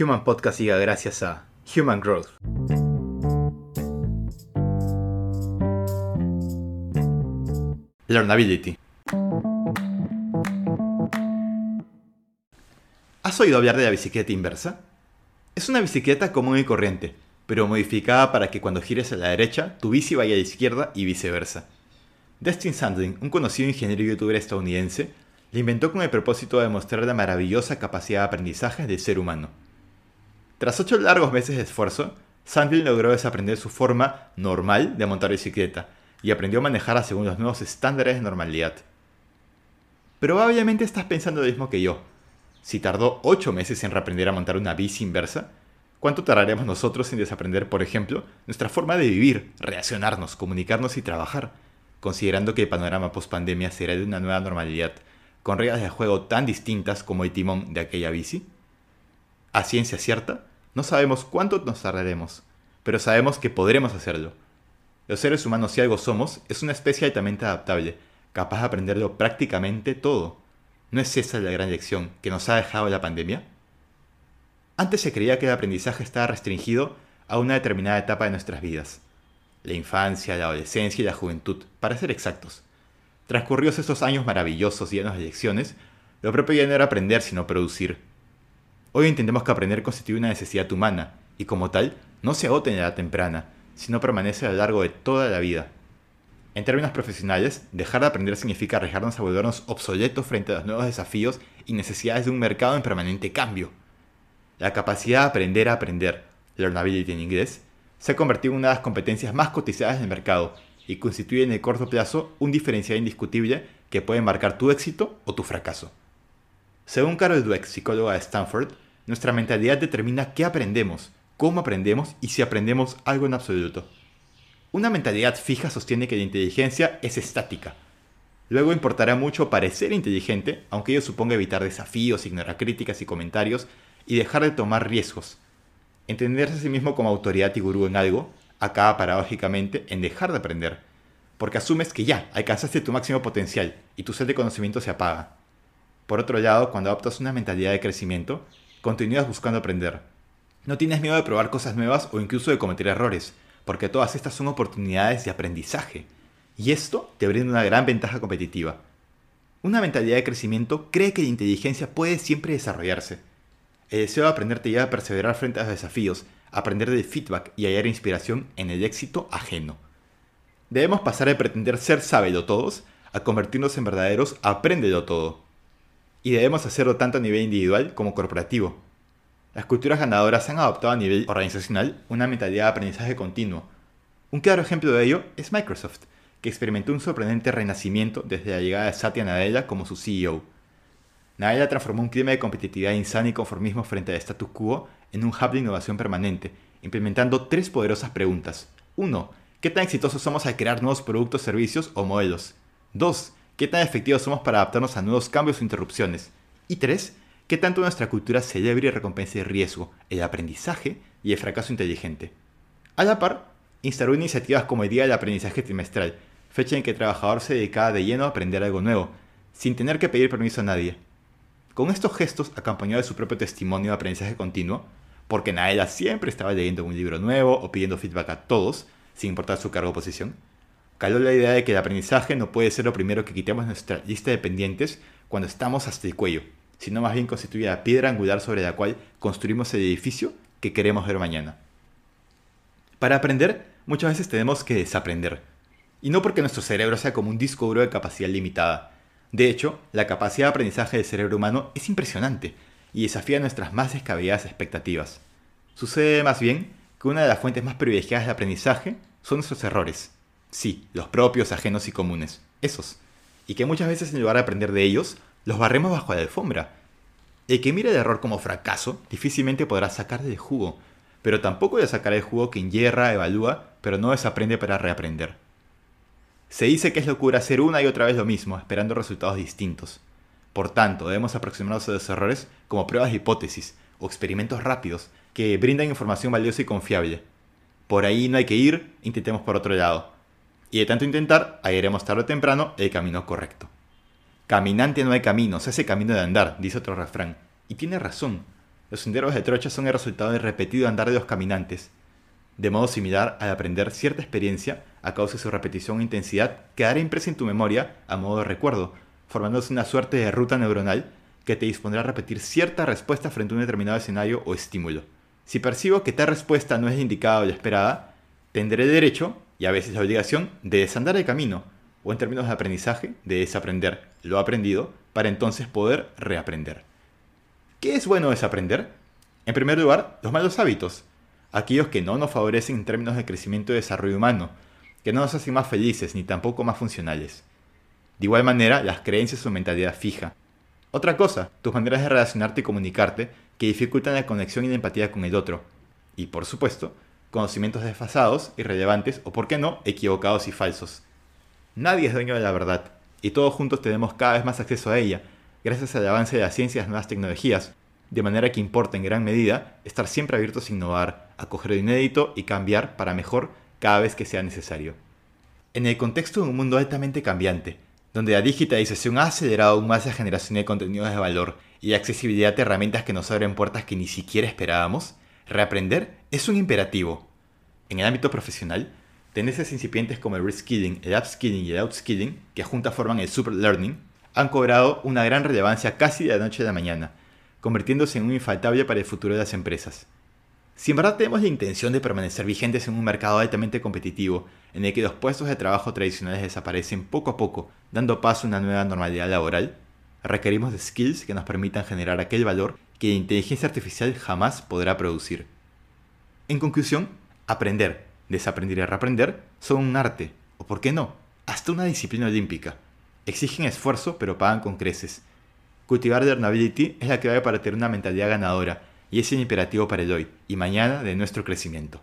Human Podcast llega gracias a Human Growth. Learnability. ¿Has oído hablar de la bicicleta inversa? Es una bicicleta común y corriente, pero modificada para que cuando gires a la derecha, tu bici vaya a la izquierda y viceversa. Destin Sandling, un conocido ingeniero y youtuber estadounidense, la inventó con el propósito de demostrar la maravillosa capacidad de aprendizaje del ser humano. Tras ocho largos meses de esfuerzo, Sandling logró desaprender su forma normal de montar bicicleta y aprendió a manejarla según los nuevos estándares de normalidad. Probablemente estás pensando lo mismo que yo, si tardó 8 meses en reaprender a montar una bici inversa, ¿cuánto tardaremos nosotros en desaprender, por ejemplo, nuestra forma de vivir, relacionarnos, comunicarnos y trabajar, considerando que el panorama post-pandemia será de una nueva normalidad, con reglas de juego tan distintas como el timón de aquella bici? A ciencia cierta, no sabemos cuánto nos tardaremos, pero sabemos que podremos hacerlo. Los seres humanos, si algo somos, es una especie altamente adaptable, capaz de aprenderlo prácticamente todo. ¿No es esa la gran lección que nos ha dejado la pandemia? Antes se creía que el aprendizaje estaba restringido a una determinada etapa de nuestras vidas. La infancia, la adolescencia y la juventud, para ser exactos. Transcurridos estos años maravillosos llenos de lecciones, lo propio ya no era aprender sino producir. Hoy entendemos que aprender constituye una necesidad humana, y como tal, no se agota en la edad temprana, sino permanece a lo largo de toda la vida. En términos profesionales, dejar de aprender significa arriesgarnos a volvernos obsoletos frente a los nuevos desafíos y necesidades de un mercado en permanente cambio. La capacidad de aprender a aprender, learnability en inglés, se ha convertido en una de las competencias más cotizadas del mercado y constituye en el corto plazo un diferencial indiscutible que puede marcar tu éxito o tu fracaso. Según Carol Dweck, psicóloga de Stanford, nuestra mentalidad determina qué aprendemos, cómo aprendemos y si aprendemos algo en absoluto. Una mentalidad fija sostiene que la inteligencia es estática. Luego importará mucho parecer inteligente, aunque ello suponga evitar desafíos, ignorar críticas y comentarios, y dejar de tomar riesgos. Entenderse a sí mismo como autoridad y gurú en algo acaba paradójicamente en dejar de aprender, porque asumes que ya alcanzaste tu máximo potencial y tu sed de conocimiento se apaga. Por otro lado, cuando adoptas una mentalidad de crecimiento, continúas buscando aprender. No tienes miedo de probar cosas nuevas o incluso de cometer errores, porque todas estas son oportunidades de aprendizaje. Y esto te brinda una gran ventaja competitiva. Una mentalidad de crecimiento cree que la inteligencia puede siempre desarrollarse. El deseo de aprender te lleva a perseverar frente a los desafíos, aprender del feedback y hallar inspiración en el éxito ajeno. Debemos pasar de pretender ser sábelo a convertirnos en verdaderos apréndelo todo. Y debemos hacerlo tanto a nivel individual como corporativo. Las culturas ganadoras han adoptado a nivel organizacional una mentalidad de aprendizaje continuo. Un claro ejemplo de ello es Microsoft, que experimentó un sorprendente renacimiento desde la llegada de Satya Nadella como su CEO. Nadella transformó un clima de competitividad insana y conformismo frente al status quo en un hub de innovación permanente, implementando tres poderosas preguntas. 1. ¿Qué tan exitosos somos al crear nuevos productos, servicios o modelos? 2. ¿Qué tan efectivos somos para adaptarnos a nuevos cambios o interrupciones? Y 3 ¿Qué tanto nuestra cultura celebra y recompensa el riesgo, el aprendizaje y el fracaso inteligente? A la par, instauró iniciativas como el Día del Aprendizaje Trimestral, fecha en que el trabajador se dedicaba de lleno a aprender algo nuevo, sin tener que pedir permiso a nadie. Con estos gestos, acompañado de su propio testimonio de aprendizaje continuo, porque Naela siempre estaba leyendo un libro nuevo o pidiendo feedback a todos, sin importar su cargo o posición, caló la idea de que el aprendizaje no puede ser lo primero que quitemos nuestra lista de pendientes cuando estamos hasta el cuello sino más bien constituye la piedra angular sobre la cual construimos el edificio que queremos ver mañana. Para aprender, muchas veces tenemos que desaprender. Y no porque nuestro cerebro sea como un disco duro de capacidad limitada. De hecho, la capacidad de aprendizaje del cerebro humano es impresionante y desafía nuestras más descabelladas expectativas. Sucede más bien que una de las fuentes más privilegiadas de aprendizaje son nuestros errores. Sí, los propios, ajenos y comunes. Esos. Y que muchas veces en lugar de aprender de ellos, los barremos bajo la alfombra. El que mire el error como fracaso difícilmente podrá sacar de jugo, pero tampoco de sacar el jugo que hierra, evalúa, pero no desaprende para reaprender. Se dice que es locura hacer una y otra vez lo mismo, esperando resultados distintos. Por tanto, debemos aproximarnos a los errores como pruebas de hipótesis o experimentos rápidos que brindan información valiosa y confiable. Por ahí no hay que ir, intentemos por otro lado. Y de tanto intentar, hallaremos tarde o temprano el camino correcto. Caminante no hay camino, se hace camino de andar, dice otro refrán. Y tiene razón. Los senderos de trocha son el resultado del repetido andar de los caminantes, de modo similar al aprender cierta experiencia a causa de su repetición e intensidad, quedará impresa en tu memoria a modo de recuerdo, formándose una suerte de ruta neuronal que te dispondrá a repetir cierta respuesta frente a un determinado escenario o estímulo. Si percibo que tal respuesta no es indicada o esperada, tendré derecho, y a veces la obligación, de desandar el camino, o en términos de aprendizaje, de desaprender lo aprendido para entonces poder reaprender. ¿Qué es bueno desaprender? En primer lugar, los malos hábitos, aquellos que no nos favorecen en términos de crecimiento y desarrollo humano, que no nos hacen más felices ni tampoco más funcionales. De igual manera, las creencias o mentalidad fija. Otra cosa, tus maneras de relacionarte y comunicarte que dificultan la conexión y la empatía con el otro. Y por supuesto, conocimientos desfasados, irrelevantes o, por qué no, equivocados y falsos. Nadie es dueño de la verdad, y todos juntos tenemos cada vez más acceso a ella, gracias al avance de la ciencia y las nuevas tecnologías, de manera que importa en gran medida estar siempre abiertos a innovar, a coger lo inédito y cambiar para mejor cada vez que sea necesario. En el contexto de un mundo altamente cambiante, donde la digitalización ha acelerado aún más la generación de contenidos de valor y la accesibilidad de herramientas que nos abren puertas que ni siquiera esperábamos, reaprender es un imperativo. En el ámbito profesional, Tendencias incipientes como el reskilling, el upskilling y el outskilling, que juntas forman el super learning, han cobrado una gran relevancia casi de la noche a la mañana, convirtiéndose en un infaltable para el futuro de las empresas. Si en verdad tenemos la intención de permanecer vigentes en un mercado altamente competitivo, en el que los puestos de trabajo tradicionales desaparecen poco a poco, dando paso a una nueva normalidad laboral, requerimos de skills que nos permitan generar aquel valor que inteligencia artificial jamás podrá producir. En conclusión, aprender, desaprender y reaprender son un arte, o por qué no, hasta una disciplina olímpica. Exigen esfuerzo, pero pagan con creces. Cultivar learnability es la clave para tener una mentalidad ganadora, y es el imperativo para el hoy y mañana de nuestro crecimiento.